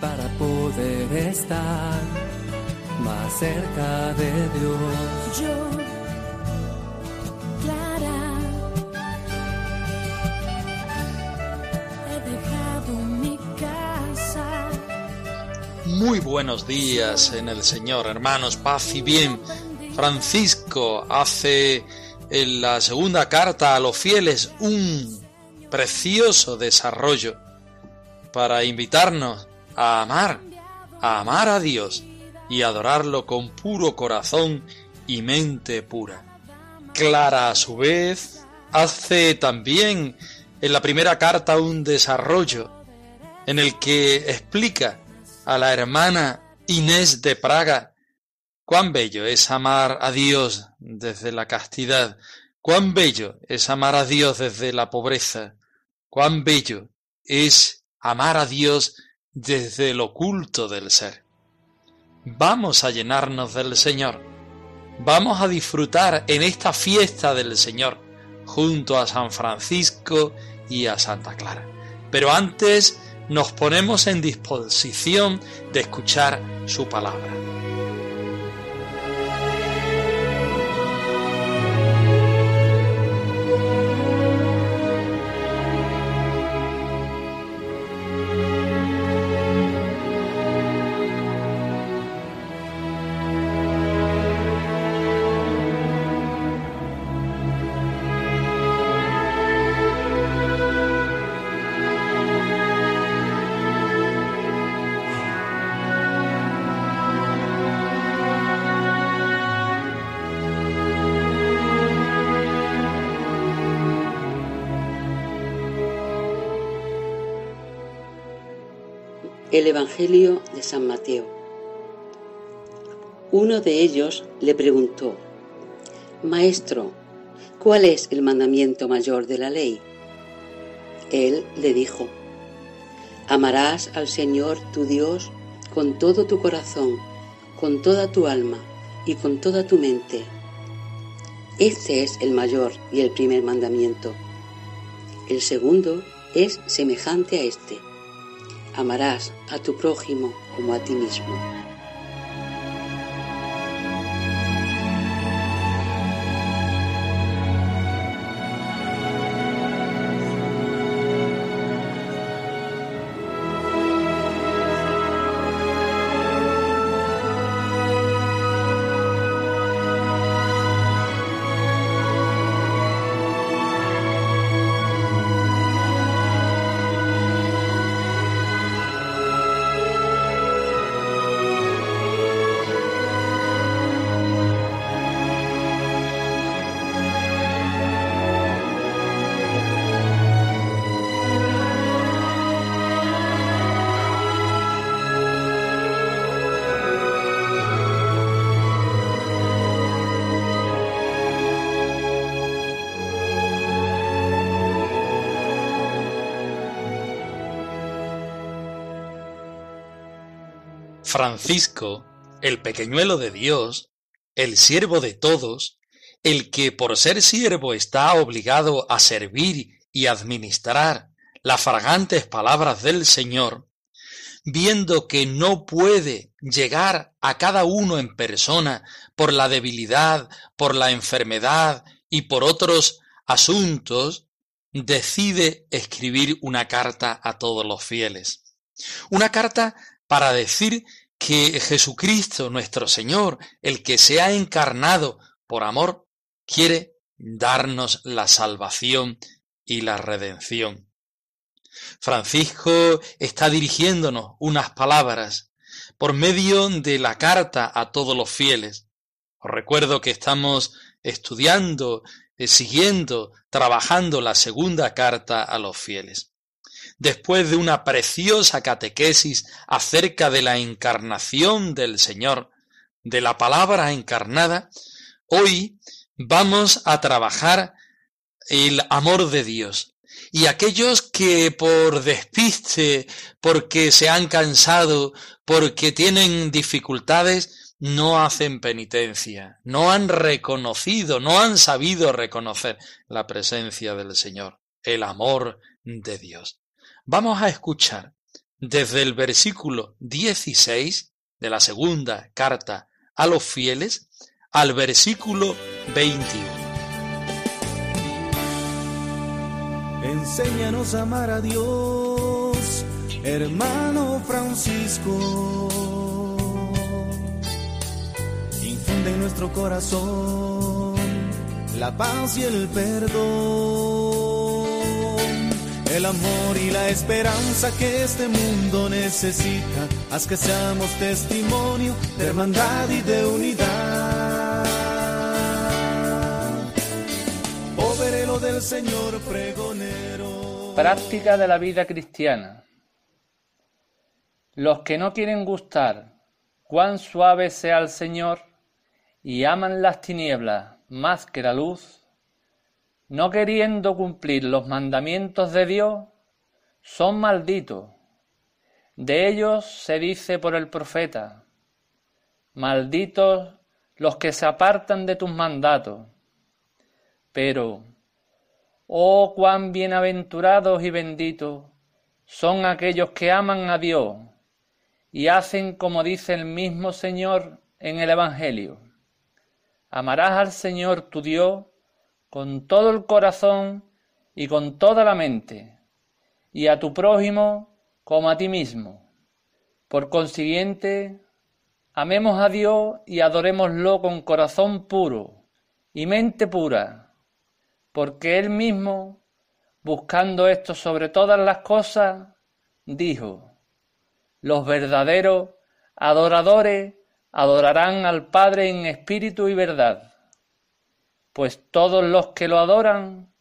Para poder estar más cerca de Dios. Yo, Clara, he dejado mi casa. Muy buenos días en el Señor, hermanos, paz y bien. Francisco hace en la segunda carta a los fieles un precioso desarrollo para invitarnos a amar, a amar a Dios y adorarlo con puro corazón y mente pura. Clara, a su vez, hace también en la primera carta un desarrollo en el que explica a la hermana Inés de Praga cuán bello es amar a Dios desde la castidad, cuán bello es amar a Dios desde la pobreza, cuán bello es amar a Dios desde el oculto del ser. Vamos a llenarnos del Señor, vamos a disfrutar en esta fiesta del Señor junto a San Francisco y a Santa Clara. Pero antes nos ponemos en disposición de escuchar su palabra. El Evangelio de San Mateo. Uno de ellos le preguntó, Maestro, ¿cuál es el mandamiento mayor de la ley? Él le dijo, Amarás al Señor tu Dios con todo tu corazón, con toda tu alma y con toda tu mente. Este es el mayor y el primer mandamiento. El segundo es semejante a este amarás a tu prójimo como a ti mismo. Francisco, el pequeñuelo de Dios, el siervo de todos, el que por ser siervo está obligado a servir y administrar las fragantes palabras del Señor, viendo que no puede llegar a cada uno en persona por la debilidad, por la enfermedad y por otros asuntos, decide escribir una carta a todos los fieles. Una carta para decir que Jesucristo, nuestro Señor, el que se ha encarnado por amor, quiere darnos la salvación y la redención. Francisco está dirigiéndonos unas palabras por medio de la carta a todos los fieles. Os recuerdo que estamos estudiando eh, siguiendo, trabajando la segunda carta a los fieles. Después de una preciosa catequesis acerca de la encarnación del Señor, de la palabra encarnada, hoy vamos a trabajar el amor de Dios. Y aquellos que por despiste, porque se han cansado, porque tienen dificultades, no hacen penitencia, no han reconocido, no han sabido reconocer la presencia del Señor, el amor de Dios. Vamos a escuchar desde el versículo 16 de la segunda carta a los fieles al versículo 21. Enséñanos a amar a Dios, hermano Francisco. Infunde en nuestro corazón la paz y el perdón, el amor y la esperanza que este mundo necesita. Haz que seamos testimonio de hermandad y de unidad. del Señor pregonero. Práctica de la vida cristiana. Los que no quieren gustar cuán suave sea el Señor y aman las tinieblas más que la luz, no queriendo cumplir los mandamientos de Dios, son malditos. De ellos se dice por el profeta, malditos los que se apartan de tus mandatos. Pero Oh, cuán bienaventurados y benditos son aquellos que aman a Dios y hacen como dice el mismo Señor en el Evangelio. Amarás al Señor tu Dios con todo el corazón y con toda la mente, y a tu prójimo como a ti mismo. Por consiguiente, amemos a Dios y adorémoslo con corazón puro y mente pura porque él mismo, buscando esto sobre todas las cosas, dijo, los verdaderos adoradores adorarán al Padre en espíritu y verdad, pues todos los que lo adoran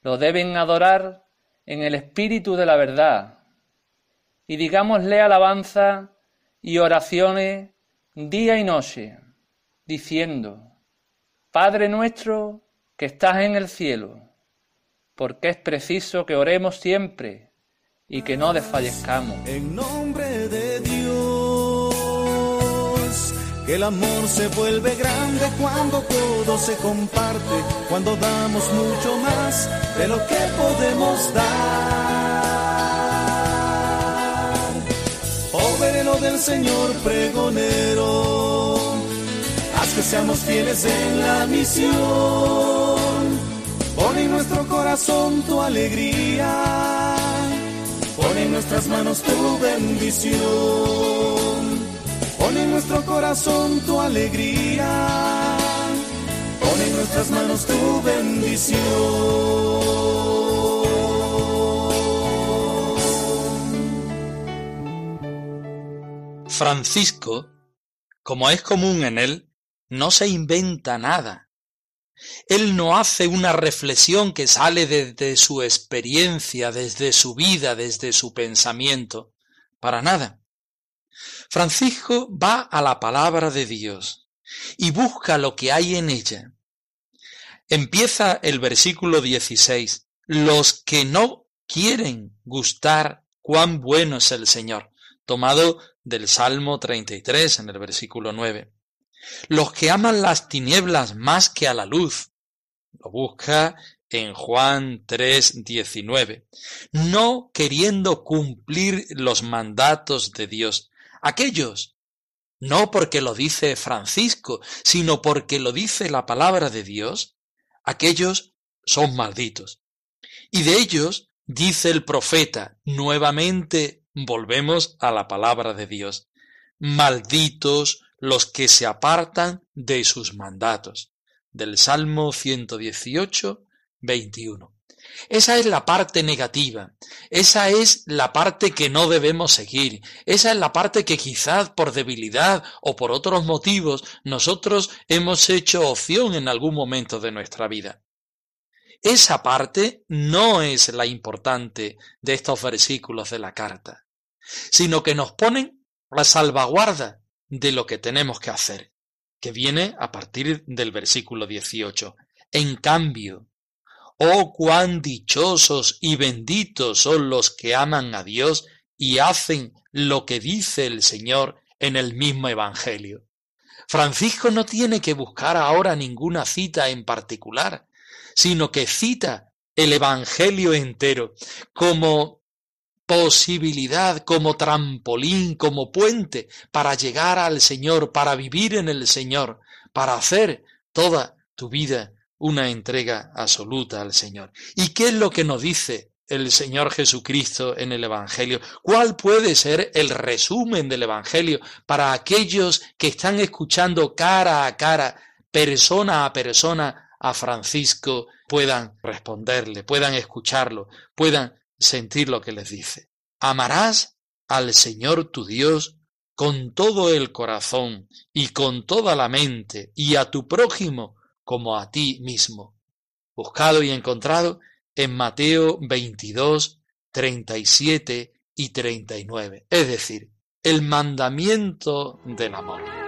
lo deben adorar en el espíritu de la verdad. Y digámosle alabanza y oraciones día y noche, diciendo, Padre nuestro que estás en el cielo, porque es preciso que oremos siempre y que no desfallezcamos. En el amor se vuelve grande cuando todo se comparte, cuando damos mucho más de lo que podemos dar. Lo del Señor pregonero, haz que seamos fieles en la misión Pon en nuestro corazón tu alegría, pon en nuestras manos tu bendición. Pon en nuestro corazón tu alegría, pon en nuestras manos tu bendición. Francisco, como es común en él, no se inventa nada él no hace una reflexión que sale desde su experiencia, desde su vida, desde su pensamiento. Para nada. Francisco va a la palabra de Dios y busca lo que hay en ella. Empieza el versículo 16. Los que no quieren gustar cuán bueno es el Señor, tomado del Salmo 33 en el versículo 9 los que aman las tinieblas más que a la luz. Lo busca en Juan 3:19. No queriendo cumplir los mandatos de Dios. Aquellos, no porque lo dice Francisco, sino porque lo dice la palabra de Dios, aquellos son malditos. Y de ellos dice el profeta, nuevamente volvemos a la palabra de Dios, malditos los que se apartan de sus mandatos. Del Salmo 118, 21. Esa es la parte negativa, esa es la parte que no debemos seguir, esa es la parte que quizás por debilidad o por otros motivos nosotros hemos hecho opción en algún momento de nuestra vida. esa parte no es la importante de estos versículos de la carta, sino que nos ponen la salvaguarda de lo que tenemos que hacer, que viene a partir del versículo 18. En cambio, oh cuán dichosos y benditos son los que aman a Dios y hacen lo que dice el Señor en el mismo Evangelio. Francisco no tiene que buscar ahora ninguna cita en particular, sino que cita el Evangelio entero como posibilidad, como trampolín, como puente para llegar al Señor, para vivir en el Señor, para hacer toda tu vida una entrega absoluta al Señor. ¿Y qué es lo que nos dice el Señor Jesucristo en el Evangelio? ¿Cuál puede ser el resumen del Evangelio para aquellos que están escuchando cara a cara, persona a persona, a Francisco, puedan responderle, puedan escucharlo, puedan sentir lo que les dice. Amarás al Señor tu Dios con todo el corazón y con toda la mente y a tu prójimo como a ti mismo. Buscado y encontrado en Mateo 22, 37 y 39. Es decir, el mandamiento del amor.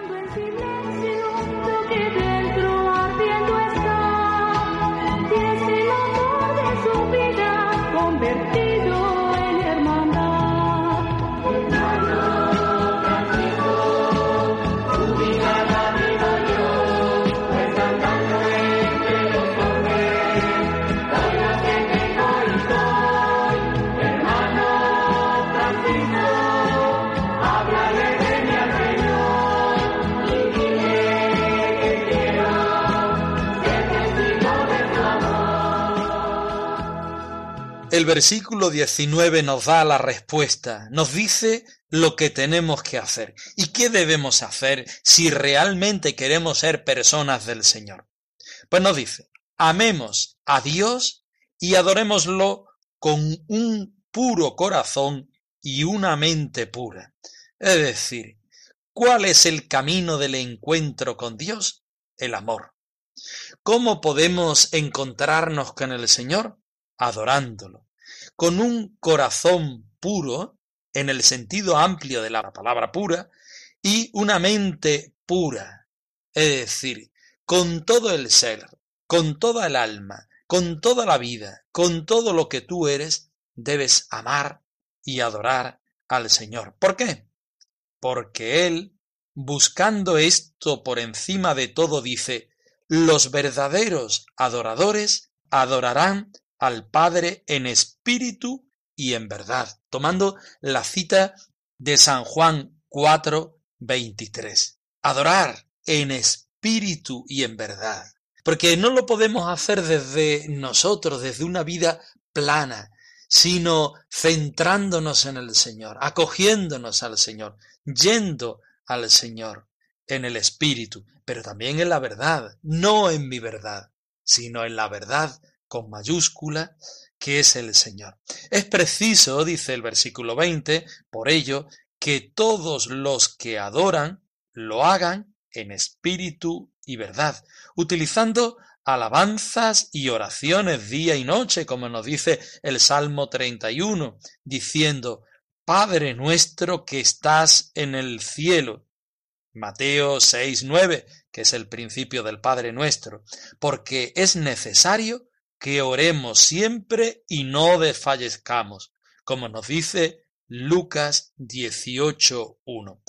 El versículo 19 nos da la respuesta, nos dice lo que tenemos que hacer. ¿Y qué debemos hacer si realmente queremos ser personas del Señor? Pues nos dice, amemos a Dios y adorémoslo con un puro corazón y una mente pura. Es decir, ¿cuál es el camino del encuentro con Dios? El amor. ¿Cómo podemos encontrarnos con el Señor? Adorándolo, con un corazón puro, en el sentido amplio de la palabra pura, y una mente pura, es decir, con todo el ser, con toda el alma, con toda la vida, con todo lo que tú eres, debes amar y adorar al Señor. ¿Por qué? Porque Él, buscando esto por encima de todo, dice, los verdaderos adoradores adorarán al Padre en espíritu y en verdad, tomando la cita de San Juan 4, 23. Adorar en espíritu y en verdad. Porque no lo podemos hacer desde nosotros, desde una vida plana, sino centrándonos en el Señor, acogiéndonos al Señor, yendo al Señor en el espíritu, pero también en la verdad, no en mi verdad, sino en la verdad con mayúscula, que es el Señor. Es preciso, dice el versículo 20, por ello, que todos los que adoran lo hagan en espíritu y verdad, utilizando alabanzas y oraciones día y noche, como nos dice el Salmo 31, diciendo, Padre nuestro que estás en el cielo. Mateo 6, 9, que es el principio del Padre nuestro, porque es necesario que oremos siempre y no desfallezcamos, como nos dice Lucas 18.1.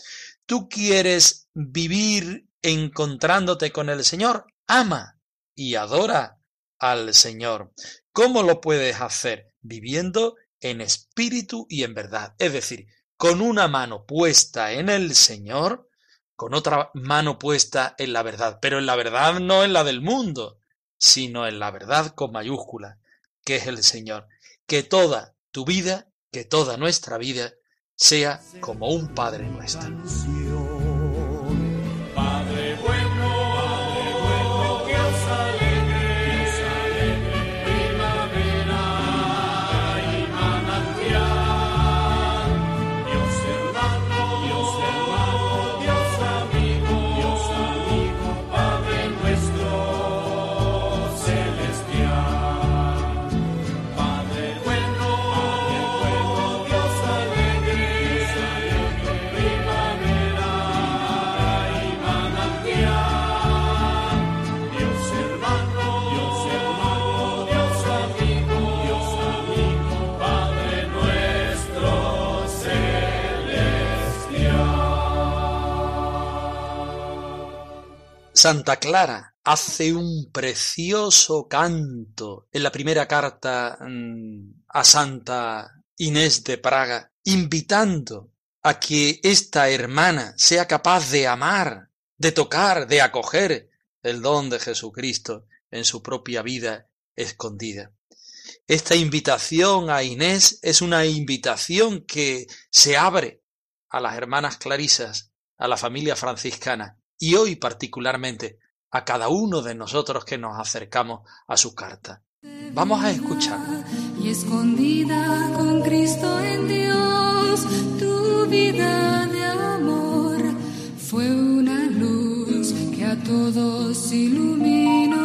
¿Tú quieres vivir encontrándote con el Señor? Ama y adora al Señor. ¿Cómo lo puedes hacer? Viviendo en espíritu y en verdad. Es decir, con una mano puesta en el Señor, con otra mano puesta en la verdad, pero en la verdad no en la del mundo, sino en la verdad con mayúscula, que es el Señor. Que toda tu vida, que toda nuestra vida, sea como un Padre nuestro. Santa Clara hace un precioso canto en la primera carta mm, a Santa Inés de Praga, invitando a que esta hermana sea capaz de amar, de tocar, de acoger el don de Jesucristo en su propia vida escondida. Esta invitación a Inés es una invitación que se abre a las hermanas clarisas, a la familia franciscana y hoy particularmente a cada uno de nosotros que nos acercamos a su carta. Vamos a escuchar. Y escondida con Cristo en Dios, tu vida de amor fue una luz que a todos iluminó.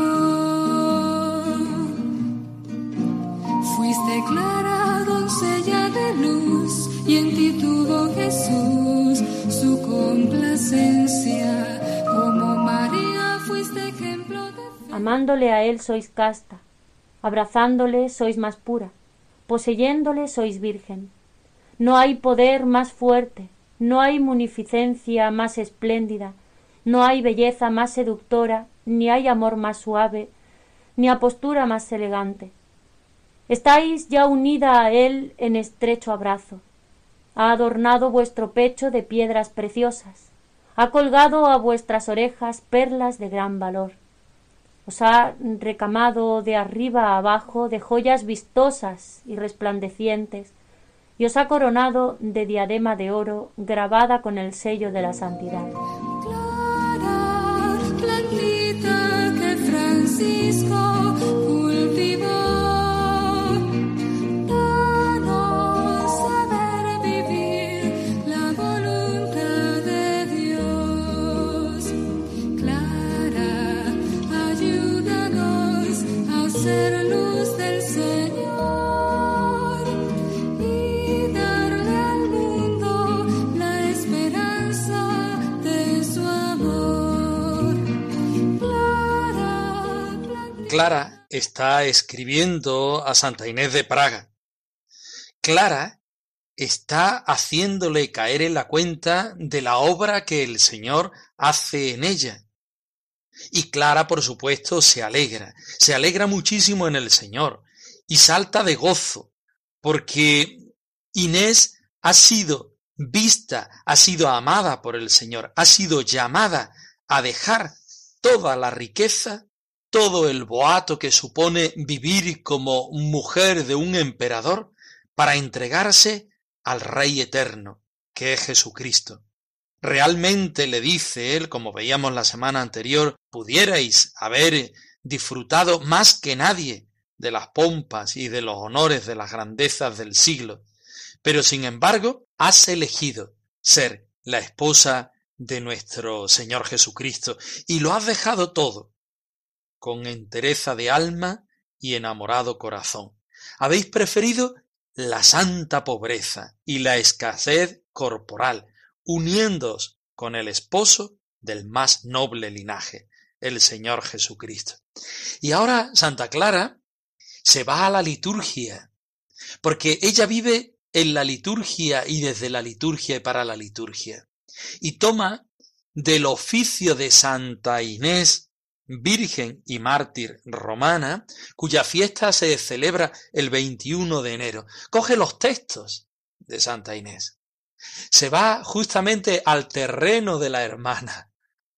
Fuiste clara doncella de luz y en ti tuvo Jesús su complacencia. Amándole a Él sois casta, abrazándole sois más pura, poseyéndole sois virgen. No hay poder más fuerte, no hay munificencia más espléndida, no hay belleza más seductora, ni hay amor más suave, ni apostura más elegante. Estáis ya unida a Él en estrecho abrazo. Ha adornado vuestro pecho de piedras preciosas, ha colgado a vuestras orejas perlas de gran valor. Os ha recamado de arriba a abajo de joyas vistosas y resplandecientes, y os ha coronado de diadema de oro grabada con el sello de la santidad. Clara está escribiendo a Santa Inés de Praga. Clara está haciéndole caer en la cuenta de la obra que el Señor hace en ella. Y Clara, por supuesto, se alegra, se alegra muchísimo en el Señor y salta de gozo, porque Inés ha sido vista, ha sido amada por el Señor, ha sido llamada a dejar toda la riqueza, todo el boato que supone vivir como mujer de un emperador para entregarse al Rey eterno, que es Jesucristo. Realmente le dice él, como veíamos la semana anterior, pudierais haber disfrutado más que nadie de las pompas y de los honores de las grandezas del siglo, pero sin embargo has elegido ser la esposa de nuestro Señor Jesucristo y lo has dejado todo con entereza de alma y enamorado corazón. Habéis preferido la santa pobreza y la escasez corporal, uniéndoos con el esposo del más noble linaje, el Señor Jesucristo. Y ahora Santa Clara se va a la liturgia, porque ella vive en la liturgia y desde la liturgia y para la liturgia, y toma del oficio de Santa Inés, Virgen y mártir romana, cuya fiesta se celebra el 21 de enero. Coge los textos de Santa Inés. Se va justamente al terreno de la hermana,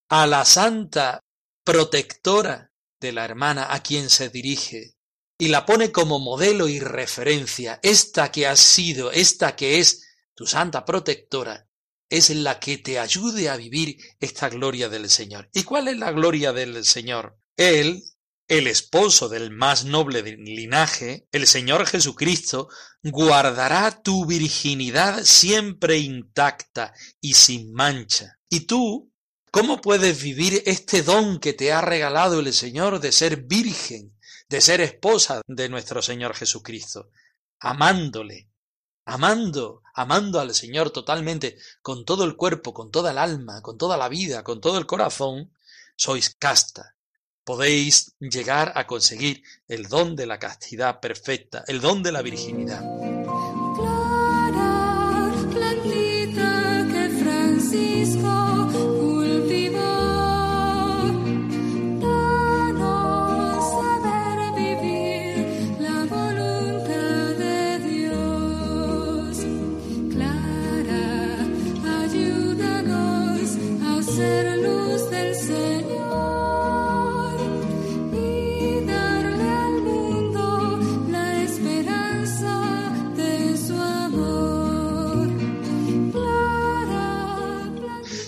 a la santa protectora de la hermana a quien se dirige, y la pone como modelo y referencia. Esta que has sido, esta que es tu santa protectora, es la que te ayude a vivir esta gloria del Señor. ¿Y cuál es la gloria del Señor? Él, el esposo del más noble linaje, el Señor Jesucristo, guardará tu virginidad siempre intacta y sin mancha. Y tú, ¿cómo puedes vivir este don que te ha regalado el Señor de ser virgen, de ser esposa de nuestro Señor Jesucristo? Amándole, amando, amando al Señor totalmente, con todo el cuerpo, con toda el alma, con toda la vida, con todo el corazón, sois casta. Podéis llegar a conseguir el don de la castidad perfecta, el don de la virginidad.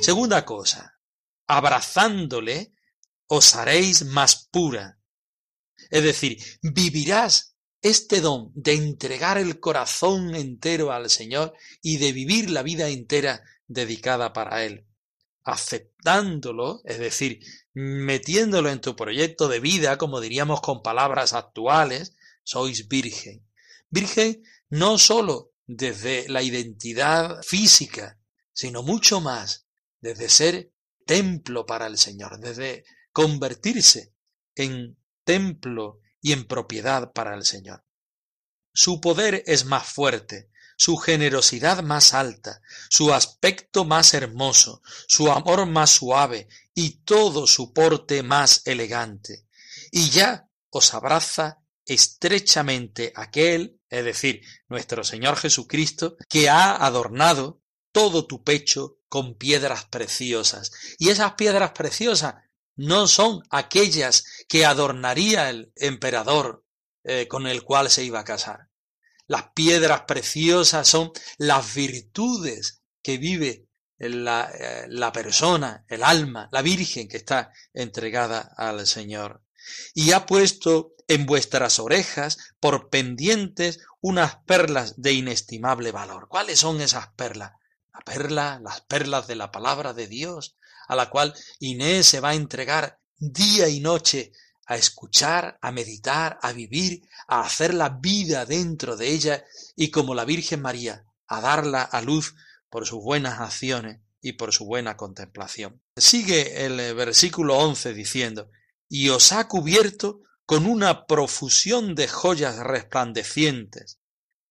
Segunda cosa, abrazándole os haréis más pura. Es decir, vivirás este don de entregar el corazón entero al Señor y de vivir la vida entera dedicada para Él. Aceptándolo, es decir, metiéndolo en tu proyecto de vida, como diríamos con palabras actuales, sois virgen. Virgen no sólo desde la identidad física, sino mucho más desde ser templo para el Señor, desde convertirse en templo y en propiedad para el Señor. Su poder es más fuerte, su generosidad más alta, su aspecto más hermoso, su amor más suave y todo su porte más elegante. Y ya os abraza estrechamente aquel, es decir, nuestro Señor Jesucristo, que ha adornado todo tu pecho con piedras preciosas. Y esas piedras preciosas no son aquellas que adornaría el emperador eh, con el cual se iba a casar. Las piedras preciosas son las virtudes que vive la, eh, la persona, el alma, la Virgen que está entregada al Señor. Y ha puesto en vuestras orejas por pendientes unas perlas de inestimable valor. ¿Cuáles son esas perlas? La perla, las perlas de la palabra de Dios, a la cual Inés se va a entregar día y noche a escuchar, a meditar, a vivir, a hacer la vida dentro de ella y como la Virgen María, a darla a luz por sus buenas acciones y por su buena contemplación. Sigue el eh, versículo 11 diciendo, y os ha cubierto con una profusión de joyas resplandecientes,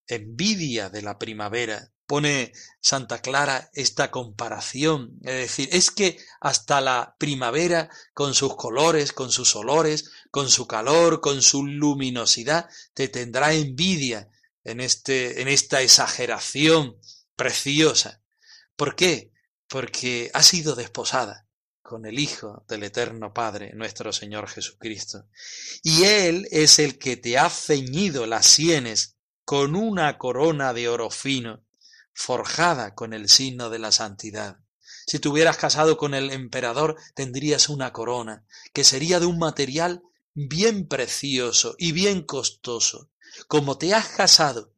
envidia de la primavera, pone Santa Clara esta comparación, es decir, es que hasta la primavera, con sus colores, con sus olores, con su calor, con su luminosidad, te tendrá envidia en, este, en esta exageración preciosa. ¿Por qué? Porque ha sido desposada con el Hijo del Eterno Padre, nuestro Señor Jesucristo. Y Él es el que te ha ceñido las sienes con una corona de oro fino, forjada con el signo de la santidad. Si te hubieras casado con el emperador, tendrías una corona, que sería de un material bien precioso y bien costoso. Como te has casado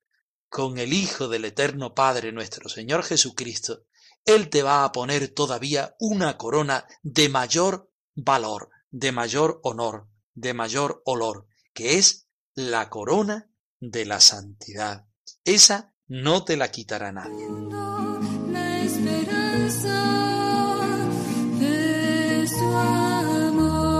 con el Hijo del Eterno Padre nuestro Señor Jesucristo, Él te va a poner todavía una corona de mayor valor, de mayor honor, de mayor olor, que es la corona de la santidad. Esa no te la quitará nadie. La esperanza de su amor.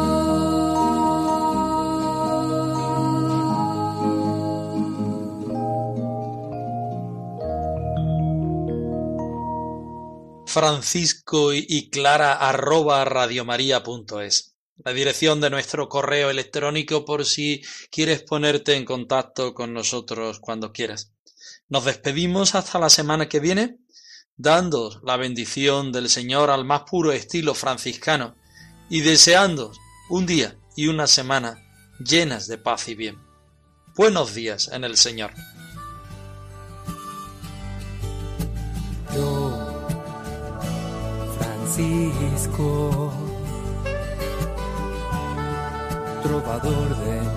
Francisco y Clara arroba radiomaria.es la dirección de nuestro correo electrónico por si quieres ponerte en contacto con nosotros cuando quieras. Nos despedimos hasta la semana que viene, dando la bendición del Señor al más puro estilo franciscano y deseando un día y una semana llenas de paz y bien. Buenos días en el Señor. Yo, Francisco, trovador de